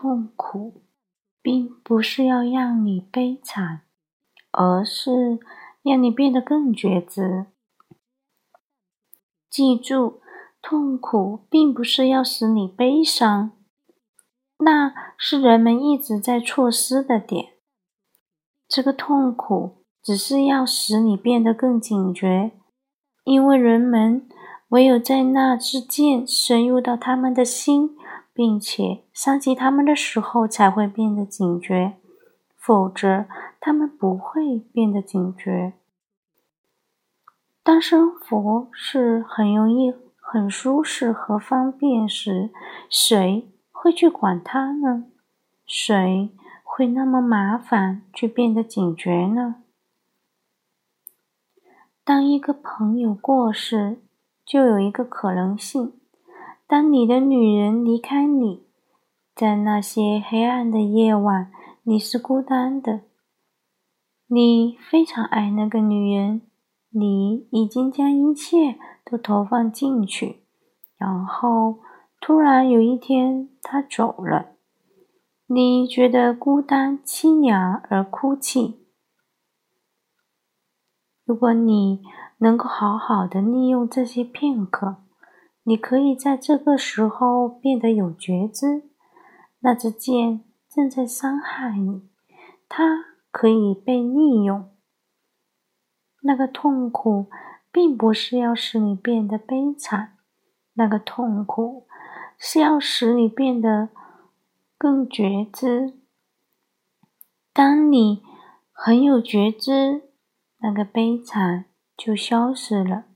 痛苦，并不是要让你悲惨，而是让你变得更觉知。记住，痛苦并不是要使你悲伤，那是人们一直在错失的点。这个痛苦只是要使你变得更警觉，因为人们唯有在那支箭深入到他们的心，并且伤及他们的时候，才会变得警觉，否则他们不会变得警觉。当生活是很容易、很舒适和方便时，谁会去管它呢？谁？会那么麻烦，去变得警觉呢？当一个朋友过世，就有一个可能性：当你的女人离开你，在那些黑暗的夜晚，你是孤单的。你非常爱那个女人，你已经将一切都投放进去，然后突然有一天，她走了。你觉得孤单、凄凉而哭泣。如果你能够好好的利用这些片刻，你可以在这个时候变得有觉知。那支箭正在伤害你，它可以被利用。那个痛苦并不是要使你变得悲惨，那个痛苦是要使你变得。更觉知，当你很有觉知，那个悲惨就消失了。